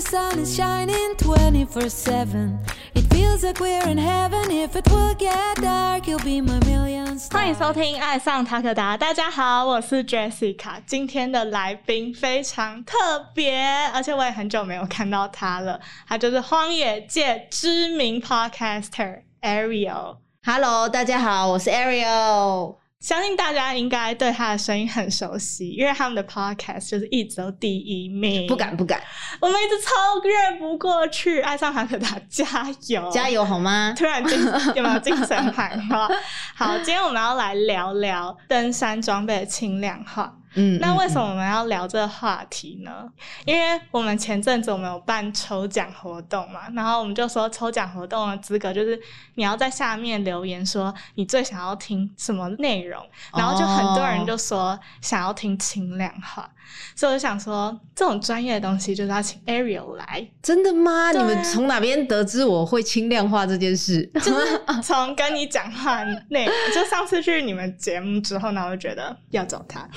the sun is shining 24 7. It feels like we're in heaven. If it will get dark, you'll be my million stars. 欢迎收听《爱上塔克达》，大家好，我是 Jessica。今天的来宾非常特别，而且我也很久没有看到他了。他就是荒野界知名 podcaster Ariel。Hello，大家好，我是 Ariel。相信大家应该对他的声音很熟悉，因为他们的 podcast 就是一直都第一名。不敢不敢，我们一直超越不过去。爱上韩可达，加油加！油好吗？突然精有没有精神 喊话？好，今天我们要来聊聊登山装备的轻量化。嗯那为什么？我们要聊这个话题呢？因为我们前阵子我们有办抽奖活动嘛，然后我们就说抽奖活动的资格就是你要在下面留言说你最想要听什么内容，然后就很多人就说想要听轻量化，所以我就想说这种专业的东西就是要请 Ariel 来，真的吗？啊你们从哪边得知我会轻量化这件事？就是从跟你讲话那，就上次去你们节目之后呢，我就觉得要找他。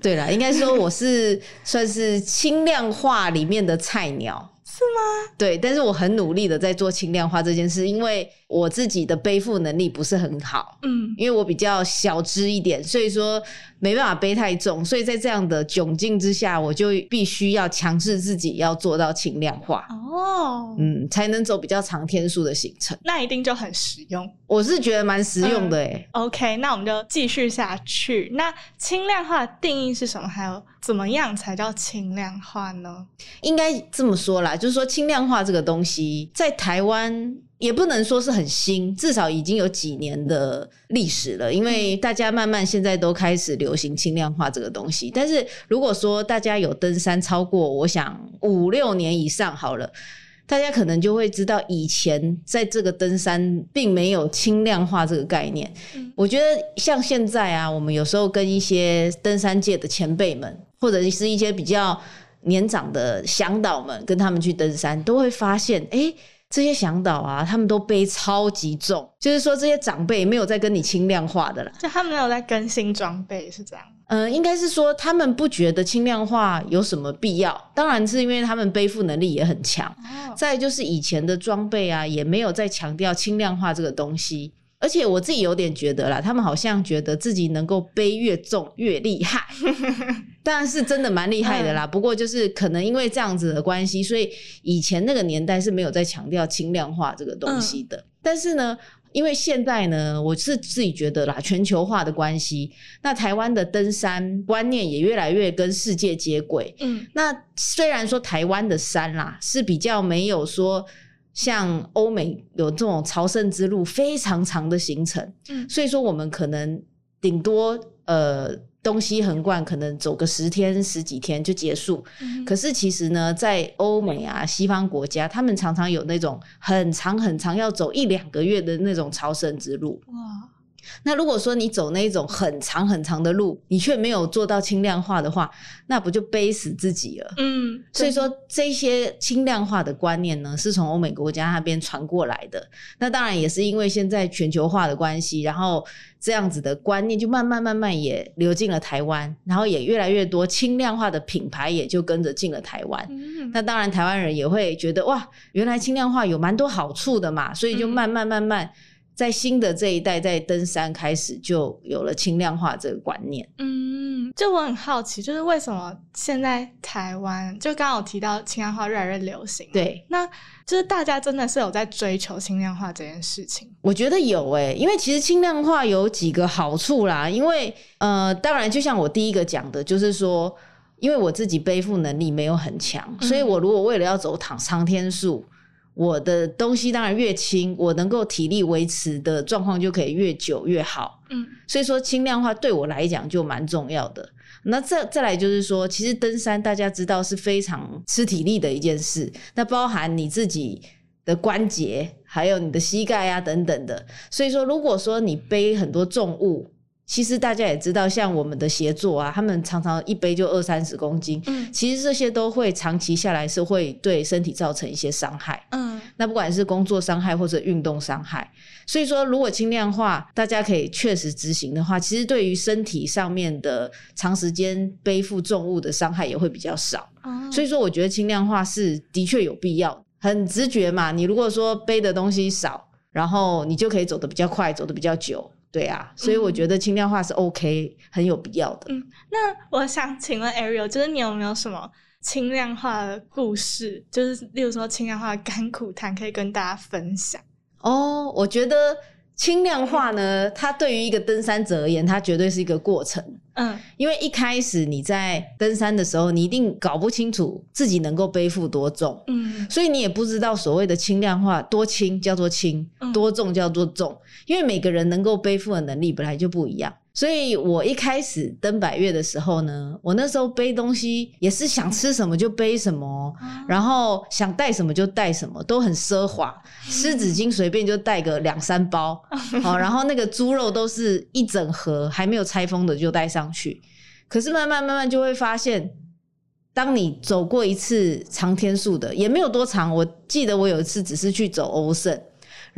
对了，应该说我是算是轻量化里面的菜鸟。是吗？对，但是我很努力的在做轻量化这件事，因为我自己的背负能力不是很好，嗯，因为我比较小只一点，所以说没办法背太重，所以在这样的窘境之下，我就必须要强制自己要做到轻量化，哦，嗯，才能走比较长天数的行程。那一定就很实用。我是觉得蛮实用的诶、OK，那我们就继续下去。那轻量化的定义是什么？还有怎么样才叫轻量化呢？应该这么说啦，就是说轻量化这个东西在台湾也不能说是很新，至少已经有几年的历史了。因为大家慢慢现在都开始流行轻量化这个东西。但是如果说大家有登山超过，我想五六年以上好了。大家可能就会知道，以前在这个登山并没有轻量化这个概念。嗯我觉得像现在啊，我们有时候跟一些登山界的前辈们，或者是一些比较年长的向导们，跟他们去登山，都会发现，哎、这些向导啊，他们都背超级重，就是说这些长辈没有在跟你轻量化的啦。就他们没有在更新装备，是这样。嗯，应该是说他们不觉得轻量化有什么必要，当然是因为他们背负能力也很强。哦，再就是以前的装备啊，也没有在强调轻量化这个东西。而且我自己有点觉得啦，他们好像觉得自己能够背越重越厉害，当然是真的蛮厉害的啦。不过就是可能因为这样子的关系，所以以前那个年代是没有在强调轻量化这个东西的。但是呢，因为现在呢，我是自己觉得啦，全球化的关系，那台湾的登山观念也越来越跟世界接轨。嗯那虽然说台湾的山啦是比较没有说像欧美有这种朝圣之路非常长的行程，嗯所以说我们可能顶多呃东西横贯，可能走个十天十几天就结束。嗯可是其实呢，在欧美啊西方国家，他们常常有那种很长很长要走一两个月的那种朝圣之路。哇，那如果说你走那种很长很长的路，你却没有做到轻量化的话，那不就背死自己了？嗯，所以说这些轻量化的观念呢，是从欧美国家那边传过来的。那当然也是因为现在全球化的关系，然后这样子的观念就慢慢慢慢也流进了台湾，然后也越来越多轻量化的品牌也就跟着进了台湾。嗯，那当然，台湾人也会觉得哇，原来轻量化有蛮多好处的嘛，所以就嗯慢慢慢慢。在新的这一代，在登山开始就有了轻量化这个观念。嗯，就我很好奇，就是为什么现在台湾就刚刚有提到轻量化越来越流行，，对，那就是大家真的是有在追求轻量化这件事情，我觉得有诶、因为其实轻量化有几个好处啦。因为呃，当然就像我第一个讲的，就是说，因为我自己背负能力没有很强，嗯所以我如果为了要走躺长天数，我的东西当然越轻，我能够体力维持的状况就可以越久越好。嗯所以说轻量化对我来讲就蛮重要的。那再再来就是说，其实登山大家知道是非常吃体力的一件事，那包含你自己的关节，还有你的膝盖啊等等的。所以说，如果说你背很多重物，其实大家也知道，像我们的协作啊，他们常常一杯就二三十公斤，嗯其实这些都会长期下来是会对身体造成一些伤害。嗯那不管是工作伤害或者运动伤害，所以说如果轻量化，大家可以确实执行的话，其实对于身体上面的长时间背负重物的伤害也会比较少。哦所以说，我觉得轻量化是的确有必要，很直觉嘛。你如果说背的东西少，然后你就可以走得比较快，走得比较久，对啊。所以我觉得轻量化是 OK，很有必要的。嗯那我想请问 Ariel，就是你有没有什么轻量化的故事？就是例如说轻量化的甘苦谈，可以跟大家分享。哦，我觉得轻量化呢，它对于一个登山者而言，它绝对是一个过程。嗯。因为一开始你在登山的时候，你一定搞不清楚自己能够背负多重，嗯。所以你也不知道所谓的轻量化多轻叫做轻嗯，多重叫做重，因为每个人能够背负的能力本来就不一样。所以我一开始登百越的时候呢，我那时候背东西也是想吃什么就背什么，然后想带什么就带什么，都很奢华。湿纸巾随便就带个两三包，好，然后那个猪肉都是一整盒还没有拆封的就带上去。可是慢慢慢慢就会发现，当你走过一次长天数的，也没有多长。我记得我有一次只是去走欧胜，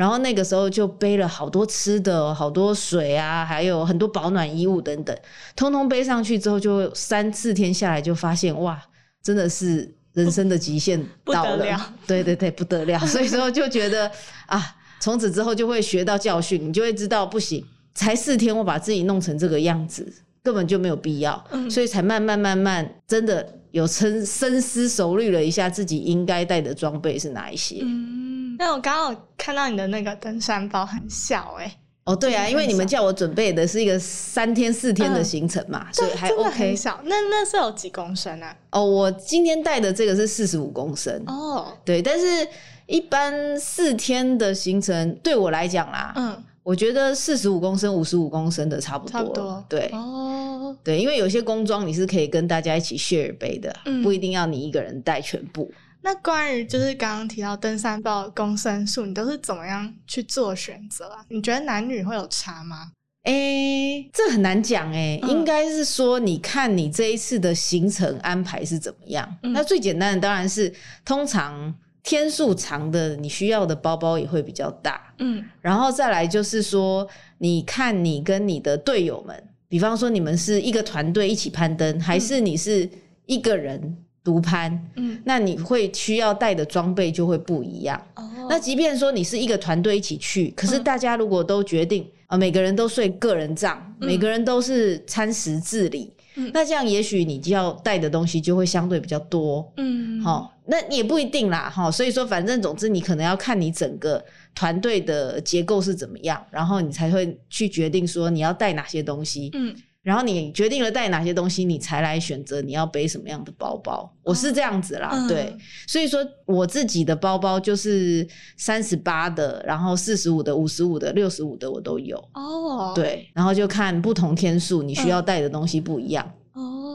然后那个时候就背了好多吃的、好多水啊，还有很多保暖衣物等等，通通背上去之后，就三四天下来就发现，哇，真的是人生的极限不到了。得了 对对对，不得了。所以说就觉得啊，从此之后就会学到教训，你就会知道不行，才四天我把自己弄成这个样子，根本就没有必要，嗯所以才慢慢慢慢真的有深深思熟虑了一下自己应该带的装备是哪一些。嗯，那我刚好看到你的那个登山包很小哎、哦，对啊，因为你们叫我准备的是一个三天四天的行程嘛，所以还 OK 很。小。那那是有几公升啊？哦，我今天带的这个是四十五公升，哦，对，但是一般四天的行程对我来讲啦，嗯，我觉得四十五公升、五十五公升的差不多，差不多。对。哦，对，因为有些工装你是可以跟大家一起 share 背的，嗯不一定要你一个人带全部。那关于就是刚刚提到登山包公升数，你都是怎么样去做选择啊？你觉得男女会有差吗？诶，这很难讲诶，嗯应该是说你看你这一次的行程安排是怎么样。嗯那最简单的当然是，通常天数长的，你需要的包包也会比较大。嗯。然后再来就是说，你看你跟你的队友们，比方说你们是一个团队一起攀登，还是你是一个人独攀，嗯，那你会需要带的装备就会不一样。哦，那即便说你是一个团队一起去，可是嗯。大家如果都决定啊、呃每个人都睡个人帐，嗯。每个人都是餐食自理，嗯。那这样也许你就要带的东西就会相对比较多。嗯，好、那也不一定啦，哈、所以说反正总之你可能要看你整个团队的结构是怎么样，然后你才会去决定说你要带哪些东西，嗯然后你决定了带哪些东西，你才来选择你要背什么样的包包。我是这样子啦，嗯对，所以说我自己的包包就是三十八的，然后四十五的、五十五的、六十五的我都有。哦，，对，然后就看不同天数你需要带的东西不一样。哦，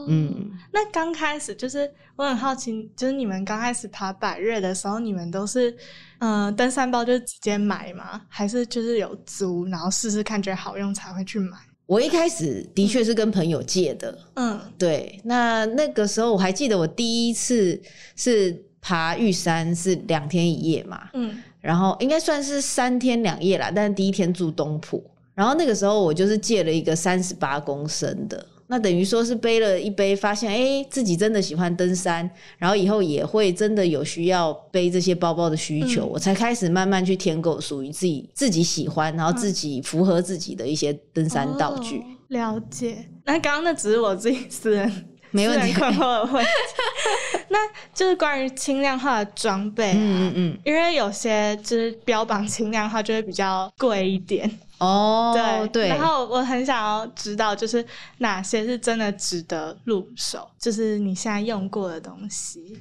嗯，那刚开始就是我很好奇，就是你们刚开始爬百越的时候，你们都是嗯、呃登山包就直接买吗？还是就是有租，然后试试看觉得好用才会去买？我一开始的确是跟朋友借的，嗯。对，那那个时候我还记得我第一次是爬玉山是两天一夜嘛，嗯。然后应该算是三天两夜啦，但是第一天住东埔，然后那个时候我就是借了一个三十八公升的，那等于说是背了一背，发现哎、诶自己真的喜欢登山，然后以后也会真的有需要背这些包包的需求，嗯我才开始慢慢去填购属于自己自己喜欢，然后自己符合自己的一些登山道具。哦了解。那刚刚那只是我自己私人 没问题私人困惑的问题。那就是关于轻量化的装备啊，嗯嗯嗯，因为有些就是标榜轻量化就会比较贵一点，哦，对对，然后我很想要知道，就是哪些是真的值得入手，就是你现在用过的东西。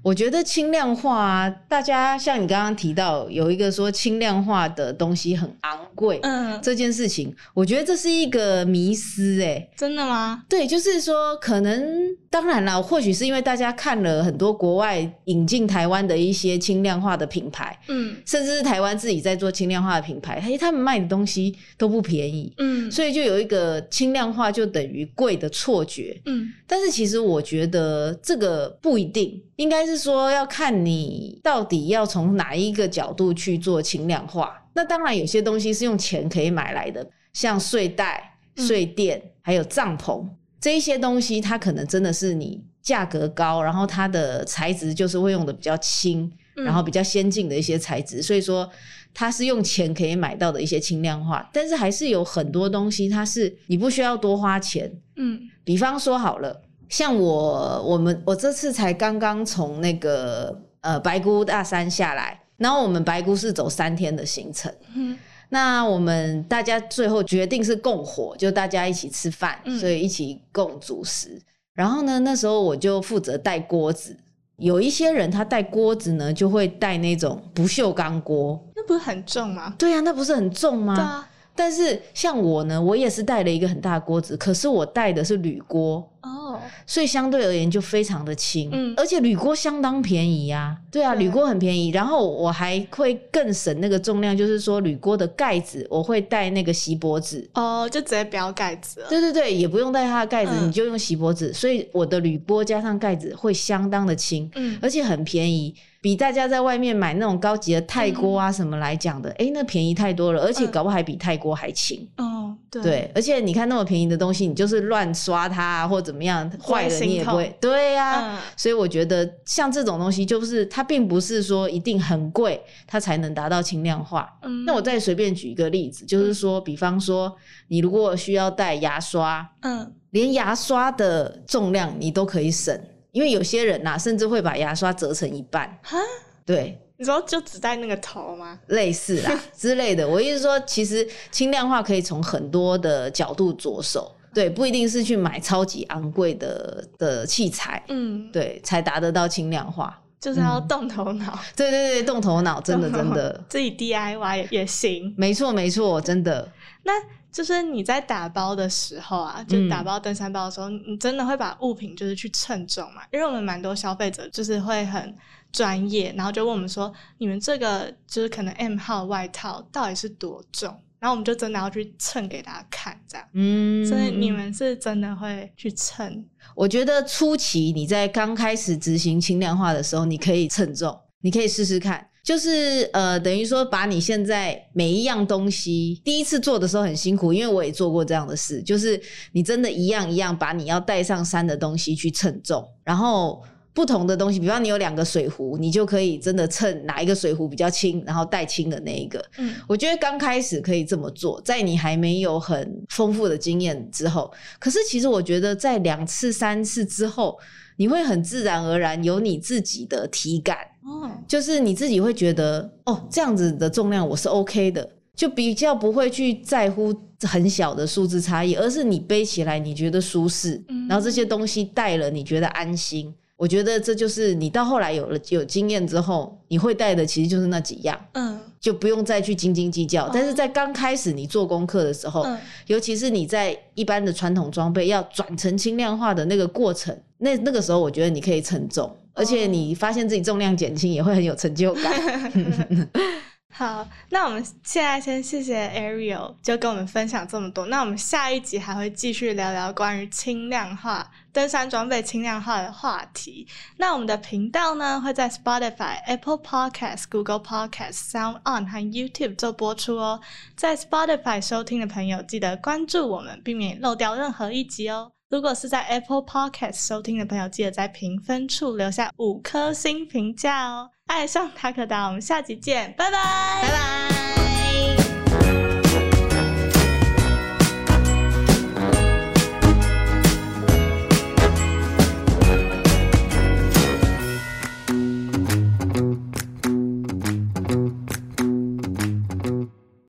我觉得轻量化、啊，大家像你刚刚提到有一个说轻量化的东西很昂贵，嗯，这件事情，我觉得这是一个迷思、欸，真的吗？对，就是说可能当然了，或许是因为大家看了很多国外引进台湾的一些轻量化的品牌，嗯。甚至是台湾自己在做轻量化的品牌，哎，他们卖的东西都不便宜，嗯。所以就有一个轻量化就等于贵的错觉。嗯。但是其实我觉得这个不一定，应该是说要看你到底要从哪一个角度去做轻量化。那当然有些东西是用钱可以买来的，像睡袋、嗯。睡垫，还有帐篷这一些东西，它可能真的是你价格高，然后它的材质就是会用的比较轻，嗯然后比较先进的一些材质，所以说它是用钱可以买到的一些轻量化。但是还是有很多东西，它是你不需要多花钱，嗯比方说好了，像我我们我这次才刚刚从那个呃白姑大山下来，然后我们白姑是走三天的行程。嗯那我们大家最后决定是共火，就大家一起吃饭，嗯所以一起共主食。然后呢，那时候我就负责带锅子。有一些人他带锅子呢，就会带那种不锈钢锅。那不是很重吗？对啊，那不是很重吗？对啊，但是像我呢，我也是带了一个很大的锅子，可是我带的是铝锅，哦，所以相对而言就非常的轻，嗯而且铝锅相当便宜呀、对啊，对铝锅很便宜，然后我还会更省那个重量，就是说铝锅的盖子我会带那个锡箔纸。哦，就直接不要盖子了。对对对，也不用带它的盖子，嗯你就用锡箔纸，所以我的铝锅加上盖子会相当的轻，嗯而且很便宜，比大家在外面买那种高级的泰锅啊什么来讲的，诶，那便宜太多了，而且嗯搞不好还比泰锅还轻。哦，对对，而且你看那么便宜的东西，你就是乱刷它、啊、或怎么样，坏了你也不心会。对呀、嗯所以我觉得像这种东西，就是它并不是说一定很贵，它才能达到轻量化。嗯那我再随便举一个例子，就是说，比方说，你如果需要带牙刷，嗯连牙刷的重量你都可以省，因为有些人呐、甚至会把牙刷折成一半。哈，对，你说就只带那个头吗？类似啦 之类的。我意思说，其实轻量化可以从很多的角度着手，对，不一定是去买超级昂贵的的器材，嗯，对，才达得到轻量化。就是要动头脑，对对对，动头脑，真的 真的，自己 DIY 也也行。没错没错，真的。那就是你在打包的时候啊，就嗯打包登山包的时候，你真的会把物品就是去称重嘛？因为我们蛮多消费者就是会很专业，然后就问我们说，你们这个就是可能 M 号外套到底是多重？然后我们就真的要去称给大家看，这样。嗯，所以你们是真的会去称，我觉得初期你在刚开始执行轻量化的时候，你可以称重，你可以试试看。就是呃，等于说把你现在每一样东西，第一次做的时候很辛苦，因为我也做过这样的事，就是你真的一样一样把你要带上山的东西去称重，然后不同的东西，比方你有两个水壶，你就可以真的称哪一个水壶比较轻，然后带轻的那一个。嗯。我觉得刚开始可以这么做，在你还没有很丰富的经验之后，可是其实我觉得在两次、三次之后，你会很自然而然有你自己的体感，哦，就是你自己会觉得哦，这样子的重量我是 OK 的，就比较不会去在乎很小的数字差异，而是你背起来你觉得舒适，嗯。然后这些东西带了你觉得安心。我觉得这就是你到后来有了有经验之后，你会带的其实就是那几样。嗯就不用再去斤斤计较。哦但是在刚开始你做功课的时候，嗯尤其是你在一般的传统装备要转成轻量化的那个过程，那那个时候我觉得你可以承重，而且你发现自己重量减轻也会很有成就感。好，那我们现在先谢谢 Ariel，就跟我们分享这么多。那我们下一集还会继续聊聊关于轻量化、登山装备轻量化的话题。那我们的频道呢会在 Spotify、Apple Podcast、Google Podcast、Sound On 和 YouTube 做播出哦。在 Spotify 收听的朋友，记得关注我们，避免漏掉任何一集哦。如果是在 Apple Podcast 收听的朋友，记得在评分处留下五颗星评价哦。爱上塔克达，我们下期见，拜拜，拜拜。